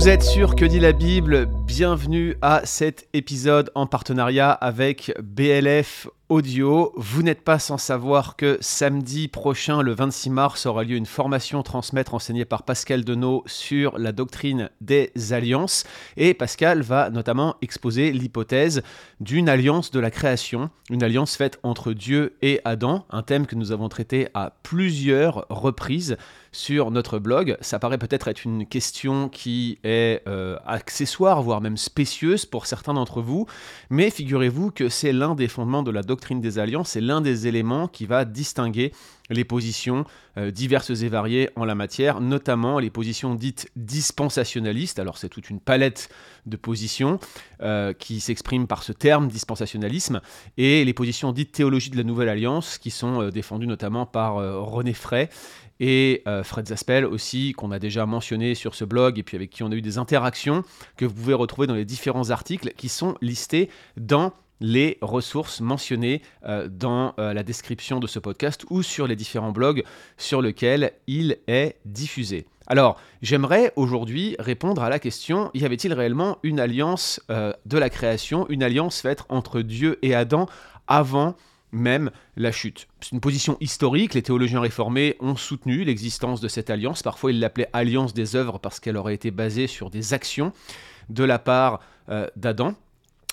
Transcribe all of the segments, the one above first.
Vous êtes sûr que dit la Bible? Bienvenue à cet épisode en partenariat avec BLF Audio. Vous n'êtes pas sans savoir que samedi prochain, le 26 mars, aura lieu une formation transmettre enseignée par Pascal Denot sur la doctrine des alliances. Et Pascal va notamment exposer l'hypothèse d'une alliance de la création, une alliance faite entre Dieu et Adam, un thème que nous avons traité à plusieurs reprises sur notre blog. Ça paraît peut-être être une question qui est euh, accessoire, voire même spécieuse pour certains d'entre vous, mais figurez-vous que c'est l'un des fondements de la doctrine des alliances, c'est l'un des éléments qui va distinguer les positions euh, diverses et variées en la matière, notamment les positions dites dispensationalistes. Alors c'est toute une palette de positions euh, qui s'expriment par ce terme dispensationalisme, et les positions dites théologie de la nouvelle alliance, qui sont défendues notamment par René Frey et euh, Fred Zaspel aussi, qu'on a déjà mentionné sur ce blog et puis avec qui on a eu des interactions, que vous pouvez retrouver dans les différents articles qui sont listés dans les ressources mentionnées euh, dans euh, la description de ce podcast ou sur les différents blogs sur lesquels il est diffusé. Alors, j'aimerais aujourd'hui répondre à la question, y avait-il réellement une alliance de la création, une alliance faite entre Dieu et Adam avant même la chute. C'est une position historique, les théologiens réformés ont soutenu l'existence de cette alliance, parfois ils l'appelaient alliance des œuvres parce qu'elle aurait été basée sur des actions de la part euh, d'Adam.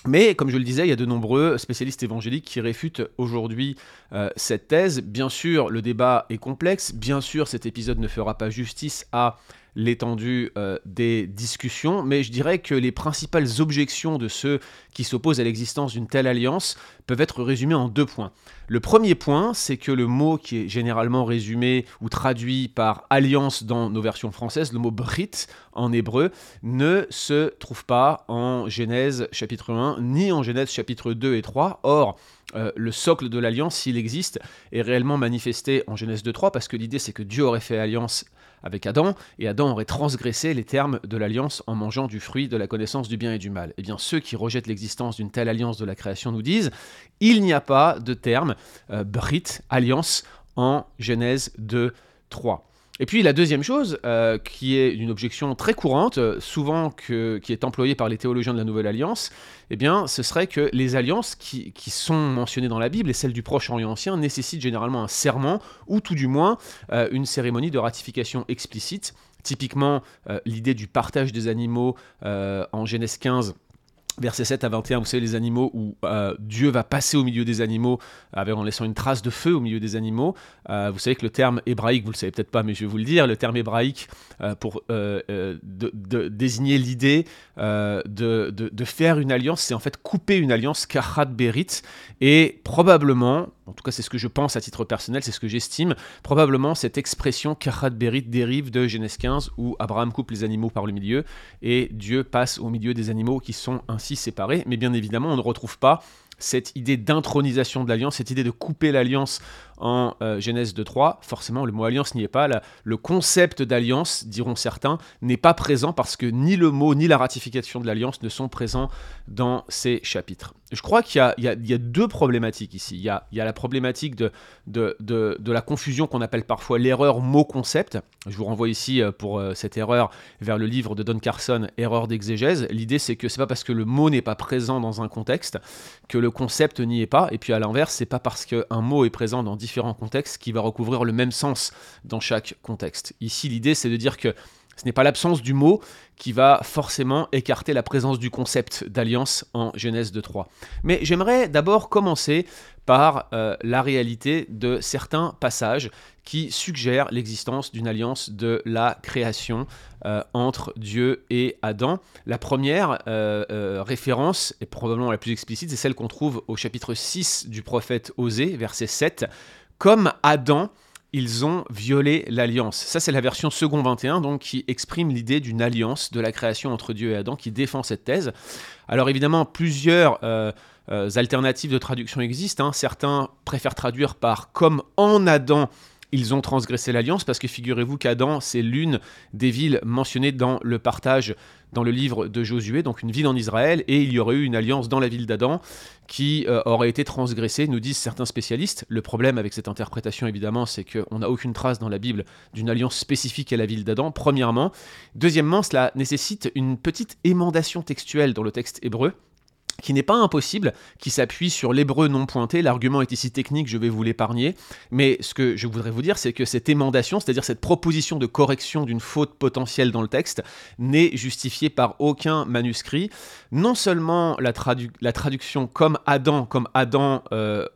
Mais comme je le disais, il y a de nombreux spécialistes évangéliques qui réfutent aujourd'hui euh, cette thèse. Bien sûr, le débat est complexe, bien sûr, cet épisode ne fera pas justice à l'étendue euh, des discussions, mais je dirais que les principales objections de ceux qui s'opposent à l'existence d'une telle alliance peuvent être résumées en deux points. Le premier point, c'est que le mot qui est généralement résumé ou traduit par alliance dans nos versions françaises, le mot brit en hébreu, ne se trouve pas en Genèse chapitre 1 ni en Genèse chapitre 2 et 3. Or, euh, le socle de l'alliance, s'il existe, est réellement manifesté en Genèse 2.3, parce que l'idée c'est que Dieu aurait fait alliance avec Adam, et Adam aurait transgressé les termes de l'alliance en mangeant du fruit de la connaissance du bien et du mal. Eh bien, ceux qui rejettent l'existence d'une telle alliance de la création nous disent, il n'y a pas de terme euh, brit, alliance, en Genèse 2, 3. Et puis la deuxième chose, euh, qui est une objection très courante, euh, souvent qui est employée par les théologiens de la Nouvelle Alliance, eh bien, ce serait que les alliances qui, sont mentionnées dans la Bible et celles du Proche-Orient ancien nécessitent généralement un serment ou tout du moins euh, une cérémonie de ratification explicite. Typiquement, l'idée du partage des animaux en Genèse 15 Verset 7 à 21, vous savez, les animaux où euh, Dieu va passer au milieu des animaux en laissant une trace de feu au milieu des animaux. Euh, vous savez que le terme hébraïque, vous le savez peut-être pas, mais je vais vous le dire, le terme hébraïque euh, pour de, désigner l'idée de, faire une alliance, c'est en fait couper une alliance, karat berit, et probablement, en tout cas c'est ce que je pense à titre personnel, c'est ce que j'estime, probablement cette expression karat berit dérive de Genèse 15 où Abraham coupe les animaux par le milieu et Dieu passe au milieu des animaux qui sont ainsi séparés, mais bien évidemment, on ne retrouve pas cette idée d'intronisation de l'alliance, cette idée de couper l'alliance en euh, Genèse 2.3, forcément le mot alliance n'y est pas, le concept d'alliance, diront certains, n'est pas présent parce que ni le mot ni la ratification de l'alliance ne sont présents dans ces chapitres. Je crois qu'il y, a deux problématiques ici. Il y a, la problématique de, la confusion qu'on appelle parfois l'erreur mot-concept. Je vous renvoie ici euh, pour euh, cette erreur vers le livre de Don Carson, Erreur d'exégèse. L'idée c'est que c'est pas parce que le mot n'est pas présent dans un contexte que le concept n'y est pas, et puis à l'inverse, c'est pas parce qu'un mot est présent dans différents contextes qu'il va recouvrir le même sens dans chaque contexte. Ici, l'idée c'est de dire que ce n'est pas l'absence du mot qui va forcément écarter la présence du concept d'alliance en Genèse 2.3. Mais j'aimerais d'abord commencer par euh, la réalité de certains passages qui suggèrent l'existence d'une alliance de la création euh, entre Dieu et Adam. La première euh, référence, et probablement la plus explicite, c'est celle qu'on trouve au chapitre 6 du prophète Osée, verset 7. Comme Adam, ils ont violé l'alliance. Ça, c'est la version second 21, donc qui exprime l'idée d'une alliance de la création entre Dieu et Adam, qui défend cette thèse. Alors évidemment, plusieurs euh, euh, alternatives de traduction existent. Hein. Certains préfèrent traduire par comme en Adam, ils ont transgressé l'alliance parce que figurez-vous qu'Adam, c'est l'une des villes mentionnées dans le partage dans le livre de Josué, donc une ville en Israël, et il y aurait eu une alliance dans la ville d'Adam qui euh, aurait été transgressée, nous disent certains spécialistes. Le problème avec cette interprétation, évidemment, c'est qu'on n'a aucune trace dans la Bible d'une alliance spécifique à la ville d'Adam, premièrement. Deuxièmement, cela nécessite une petite émendation textuelle dans le texte hébreu qui n'est pas impossible, qui s'appuie sur l'hébreu non pointé. L'argument est ici technique, je vais vous l'épargner. Mais ce que je voudrais vous dire, c'est que cette émendation, c'est-à-dire cette proposition de correction d'une faute potentielle dans le texte, n'est justifiée par aucun manuscrit. Non seulement la, traduction comme Adam, comme Adam euh,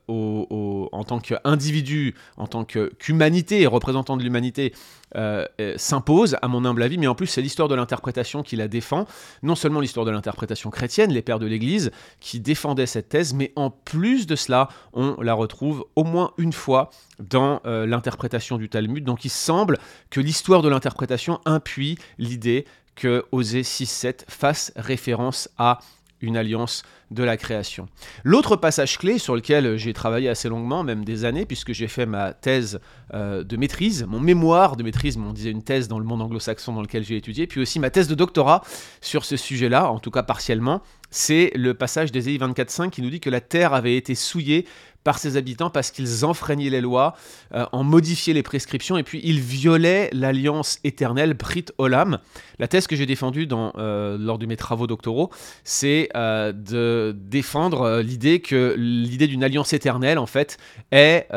en tant qu'individu, en tant qu'humanité, représentant de l'humanité, euh, euh, s'impose, à mon humble avis, mais en plus c'est l'histoire de l'interprétation qui la défend, non seulement l'histoire de l'interprétation chrétienne, les pères de l'Église qui défendaient cette thèse, mais en plus de cela, on la retrouve au moins une fois dans euh, l'interprétation du Talmud. Donc il semble que l'histoire de l'interprétation appuie l'idée que Osée 6.7 fasse référence à une alliance de la création. L'autre passage clé sur lequel j'ai travaillé assez longuement, même des années, puisque j'ai fait ma thèse euh, de maîtrise, mon mémoire de maîtrise, on disait une thèse dans le monde anglo-saxon dans lequel j'ai étudié, puis aussi ma thèse de doctorat sur ce sujet-là, en tout cas partiellement, c'est le passage d'Ésaïe 24.5 qui nous dit que la terre avait été souillée par ses habitants parce qu'ils enfreignaient les lois, euh, en modifiaient les prescriptions et puis ils violaient l'alliance éternelle, Brit Olam. La thèse que j'ai défendue euh, lors de mes travaux doctoraux, c'est euh, de défendre l'idée que l'idée d'une alliance éternelle, en fait, est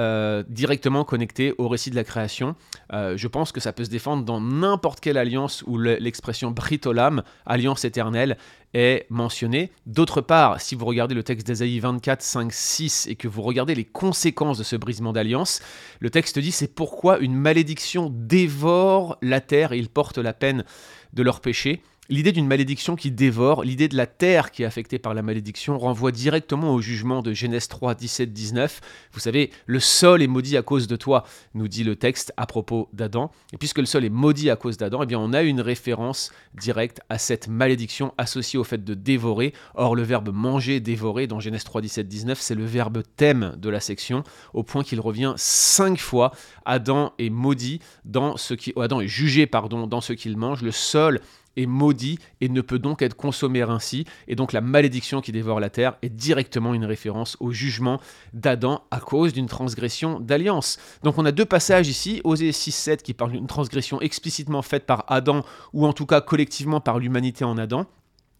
directement connectée au récit de la création. je pense que ça peut se défendre dans n'importe quelle alliance où l'expression Brit Olam, alliance éternelle, est mentionné. D'autre part, si vous regardez le texte d'Asaïe 24, 5, 6 et que vous regardez les conséquences de ce brisement d'alliance, le texte dit c'est pourquoi une malédiction dévore la terre et ils portent la peine de leur péché. L'idée d'une malédiction qui dévore, l'idée de la terre qui est affectée par la malédiction renvoie directement au jugement de Genèse 3, 17, 19. Vous savez, le sol est maudit à cause de toi, nous dit le texte à propos d'Adam. Et puisque le sol est maudit à cause d'Adam, eh bien on a une référence directe à cette malédiction associée au fait de dévorer. Or, le verbe manger, dévorer dans Genèse 3, 17, 19, c'est le verbe thème de la section, au point qu'il revient cinq fois. Adam est maudit dans ce qui, Adam est jugé, pardon, dans ce qu'il mange. Le sol est maudit et ne peut donc être consommé ainsi. Et donc la malédiction qui dévore la terre est directement une référence au jugement d'Adam à cause d'une transgression d'alliance. Donc on a deux passages ici, Osée 6.7 qui parle d'une transgression explicitement faite par Adam ou en tout cas collectivement par l'humanité en Adam.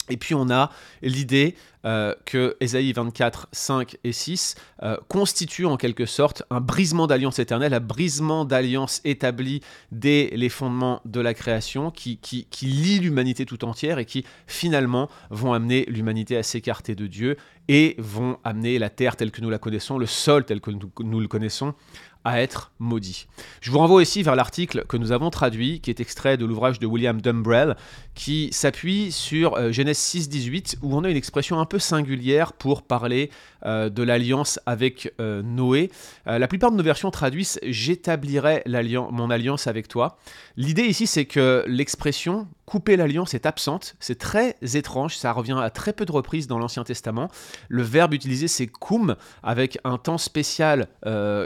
Et puis on a l'idée euh, que Ésaïe 24, 5 et 6 euh, constituent en quelque sorte un brisement d'alliance éternelle, un brisement d'alliance établi dès les fondements de la création, qui, qui, qui lie l'humanité tout entière et qui finalement vont amener l'humanité à s'écarter de Dieu et vont amener la terre telle que nous la connaissons, le sol tel que nous le connaissons, à être maudit. Je vous renvoie aussi vers l'article que nous avons traduit, qui est extrait de l'ouvrage de William Dumbrell, qui s'appuie sur euh, Genèse 6.18, où on a une expression un peu singulière pour parler euh, de l'alliance avec euh, Noé. la plupart de nos versions traduisent J'établirai mon alliance avec toi. L'idée ici, c'est que l'expression couper l'alliance est absente. C'est très étrange, ça revient à très peu de reprises dans l'Ancien Testament. Le verbe utilisé, c'est koum, avec un temps spécial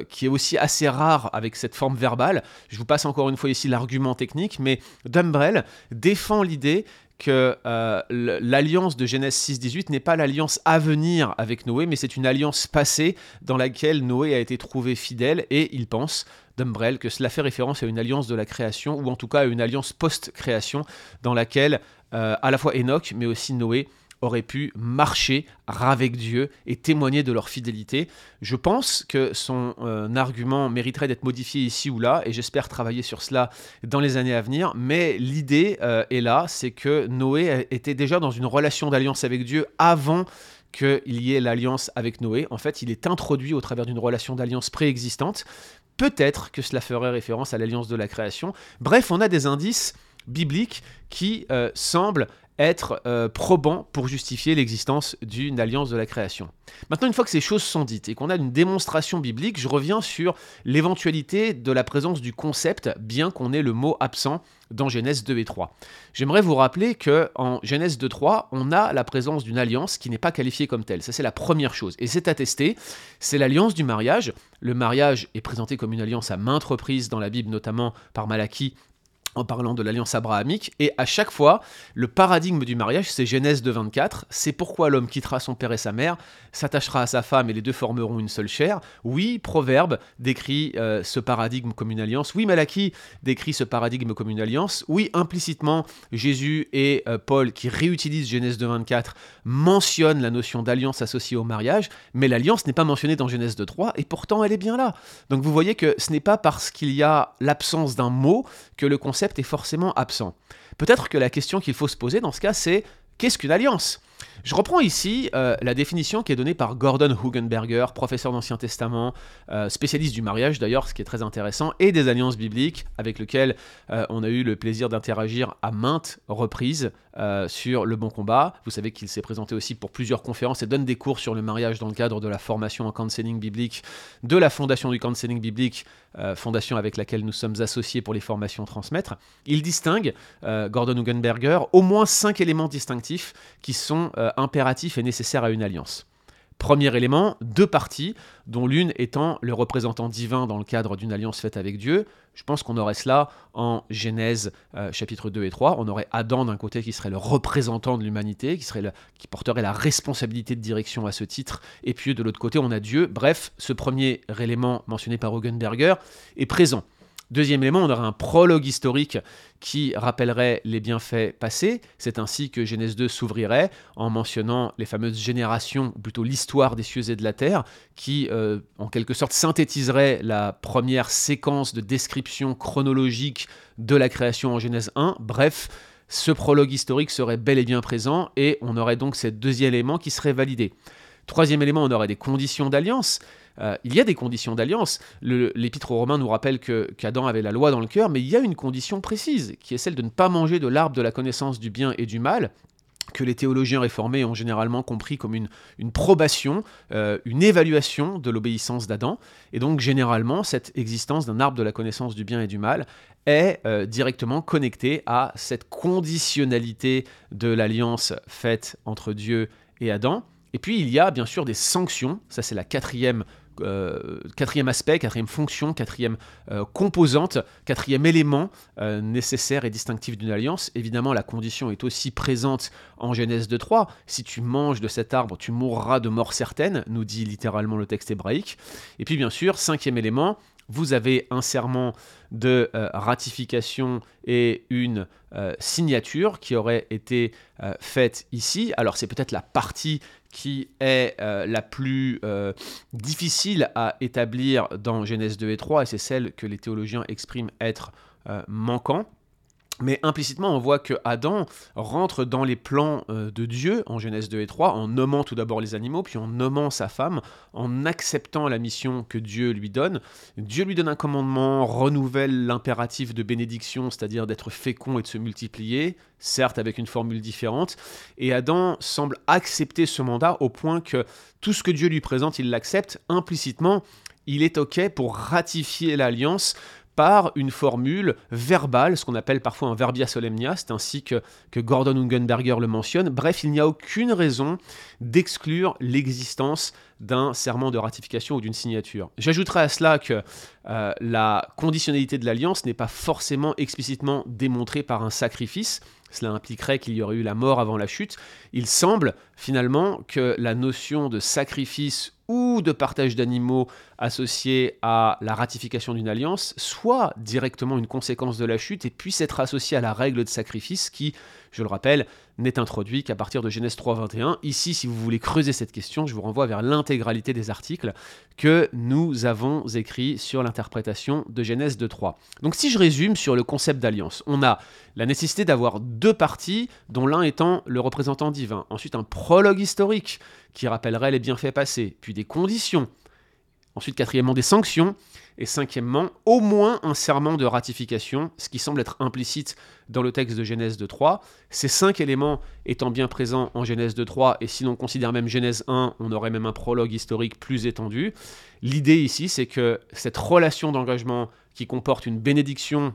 qui est aussi assez rare avec cette forme verbale. Je vous passe encore une fois ici l'argument technique, mais Dumbrell défend l'idée que euh, l'alliance de Genèse 6.18 n'est pas l'alliance à venir avec Noé, mais c'est une alliance passée dans laquelle Noé a été trouvé fidèle, et il pense, Dumbrell, que cela fait référence à une alliance de la création, ou en tout cas à une alliance post-création, dans laquelle euh, à la fois Enoch, mais aussi Noé auraient pu marcher avec Dieu et témoigner de leur fidélité. Je pense que son euh, argument mériterait d'être modifié ici ou là, et j'espère travailler sur cela dans les années à venir, mais l'idée euh, est là, c'est que Noé était déjà dans une relation d'alliance avec Dieu avant qu'il y ait l'alliance avec Noé. En fait, il est introduit au travers d'une relation d'alliance préexistante. Peut-être que cela ferait référence à l'alliance de la création. Bref, on a des indices bibliques qui euh, semblent être euh, probant pour justifier l'existence d'une alliance de la création. Maintenant, une fois que ces choses sont dites et qu'on a une démonstration biblique, je reviens sur l'éventualité de la présence du concept, bien qu'on ait le mot absent dans Genèse 2 et 3. J'aimerais vous rappeler que en Genèse 2 3, on a la présence d'une alliance qui n'est pas qualifiée comme telle. Ça c'est la première chose et c'est attesté, c'est l'alliance du mariage. Le mariage est présenté comme une alliance à maintes reprises dans la Bible, notamment par Malachie en parlant de l'alliance abrahamique, et à chaque fois, le paradigme du mariage, c'est Genèse 2.24, c'est pourquoi l'homme quittera son père et sa mère, s'attachera à sa femme et les deux formeront une seule chair. Oui, Proverbe décrit euh, ce paradigme comme une alliance. Oui, Malachie décrit ce paradigme comme une alliance. Oui, implicitement, Jésus et euh, Paul, qui réutilisent Genèse 2.24, mentionnent la notion d'alliance associée au mariage, mais l'alliance n'est pas mentionnée dans Genèse 2.3, et pourtant elle est bien là. Donc vous voyez que ce n'est pas parce qu'il y a l'absence d'un mot que le concept est forcément absent. Peut-être que la question qu'il faut se poser dans ce cas, c'est qu'est-ce qu'une alliance? Je reprends ici euh, la définition qui est donnée par Gordon Hugenberger, professeur d'Ancien Testament, euh, spécialiste du mariage d'ailleurs, ce qui est très intéressant, et des alliances bibliques, avec lequel euh, on a eu le plaisir d'interagir à maintes reprises sur le bon combat. Vous savez qu'il s'est présenté aussi pour plusieurs conférences et donne des cours sur le mariage dans le cadre de la formation en counseling biblique de la fondation du counseling biblique, fondation avec laquelle nous sommes associés pour les formations transmettre. Il distingue, Gordon Hugenberger, au moins cinq éléments distinctifs qui sont euh, impératif et nécessaire à une alliance. Premier élément, deux parties, dont l'une étant le représentant divin dans le cadre d'une alliance faite avec Dieu. Je pense qu'on aurait cela en Genèse euh, chapitre 2 et 3. On aurait Adam d'un côté qui serait le représentant de l'humanité, qui, qui porterait la responsabilité de direction à ce titre, et puis de l'autre côté on a Dieu. Bref, ce premier élément mentionné par Hugenberger est présent. Deuxième élément, on aura un prologue historique qui rappellerait les bienfaits passés. C'est ainsi que Genèse 2 s'ouvrirait en mentionnant les fameuses générations, ou plutôt l'histoire des cieux et de la terre, qui euh, en quelque sorte synthétiserait la première séquence de description chronologique de la création en Genèse 1. Bref, ce prologue historique serait bel et bien présent et on aurait donc ces deux éléments qui seraient validés. Troisième élément, on aurait des conditions d'alliance. Euh, il y a des conditions d'alliance. L'Épître aux Romains nous rappelle qu'Adam avait la loi dans le cœur, mais il y a une condition précise, qui est celle de ne pas manger de l'arbre de la connaissance du bien et du mal, que les théologiens réformés ont généralement compris comme une, probation, euh, une évaluation de l'obéissance d'Adam. Et donc généralement, cette existence d'un arbre de la connaissance du bien et du mal est euh, directement connectée à cette conditionnalité de l'alliance faite entre Dieu et Adam. Et puis il y a bien sûr des sanctions, ça c'est la quatrième euh, quatrième aspect, quatrième fonction, quatrième euh, composante, quatrième élément euh, nécessaire et distinctif d'une alliance. Évidemment, la condition est aussi présente en Genèse 2.3. Si tu manges de cet arbre, tu mourras de mort certaine, nous dit littéralement le texte hébraïque. Et puis bien sûr, cinquième élément, vous avez un serment de ratification et une signature qui aurait été faite ici. Alors c'est peut-être la partie qui est euh, la plus euh, difficile à établir dans Genèse 2 et 3, et c'est celle que les théologiens expriment être euh, manquant. Mais implicitement, on voit que Adam rentre dans les plans euh, de Dieu en Genèse 2 et 3 en nommant tout d'abord les animaux, puis en nommant sa femme, en acceptant la mission que Dieu lui donne. Dieu lui donne un commandement, renouvelle l'impératif de bénédiction, c'est-à-dire d'être fécond et de se multiplier, certes avec une formule différente. Et Adam semble accepter ce mandat au point que tout ce que Dieu lui présente, il l'accepte implicitement. Il est OK pour ratifier l'alliance par une formule verbale, ce qu'on appelle parfois un verbia solemnia, c'est ainsi que, que Gordon Ungenberger le mentionne. Bref, il n'y a aucune raison d'exclure l'existence d'un serment de ratification ou d'une signature. J'ajouterai à cela que euh, la conditionnalité de l'alliance n'est pas forcément explicitement démontrée par un sacrifice. Cela impliquerait qu'il y aurait eu la mort avant la chute. Il semble finalement que la notion de sacrifice ou de partage d'animaux associé à la ratification d'une alliance soit directement une conséquence de la chute et puisse être associé à la règle de sacrifice qui, je le rappelle, n'est introduit qu'à partir de Genèse 3.21. Ici, si vous voulez creuser cette question, je vous renvoie vers l'intégralité des articles que nous avons écrits sur l'interprétation de Genèse 2.3. Donc si je résume sur le concept d'alliance, on a la nécessité d'avoir deux parties, dont l'un étant le représentant divin, ensuite un prologue historique qui rappellerait les bienfaits passés, puis des conditions, ensuite quatrièmement des sanctions, Et cinquièmement, au moins un serment de ratification, ce qui semble être implicite dans le texte de Genèse 2.3. Ces cinq éléments étant bien présents en Genèse 2.3, et si l'on considère même Genèse 1, on aurait même un prologue historique plus étendu. L'idée ici, c'est que cette relation d'engagement qui comporte une bénédiction,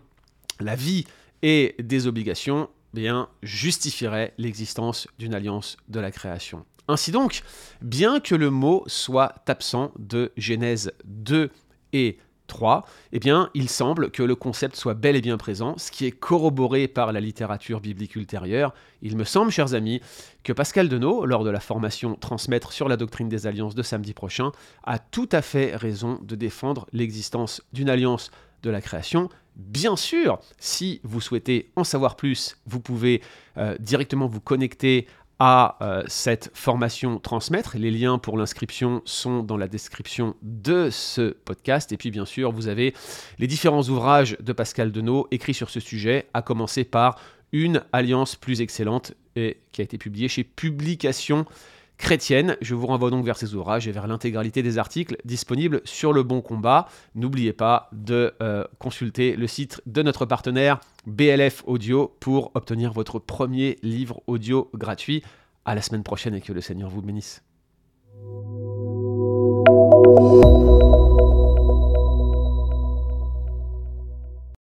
la vie et des obligations, bien, justifierait l'existence d'une alliance de la création. Ainsi donc, bien que le mot soit absent de Genèse 2 et 3, eh bien, il semble que le concept soit bel et bien présent, ce qui est corroboré par la littérature biblique ultérieure. Il me semble, chers amis, que Pascal Denot, lors de la formation Transmettre sur la doctrine des alliances de samedi prochain, a tout à fait raison de défendre l'existence d'une alliance de la création. Bien sûr, si vous souhaitez en savoir plus, vous pouvez euh, directement vous connecter euh, cette formation transmettre. Les liens pour l'inscription sont dans la description de ce podcast. Et puis bien sûr, vous avez les différents ouvrages de Pascal Denot écrits sur ce sujet, à commencer par Une alliance plus excellente, et qui a été publié chez Publication chrétienne. Je vous renvoie donc vers ces ouvrages et vers l'intégralité des articles disponibles sur le bon combat. N'oubliez pas de euh, consulter le site de notre partenaire BLF Audio pour obtenir votre premier livre audio gratuit. À la semaine prochaine et que le Seigneur vous bénisse.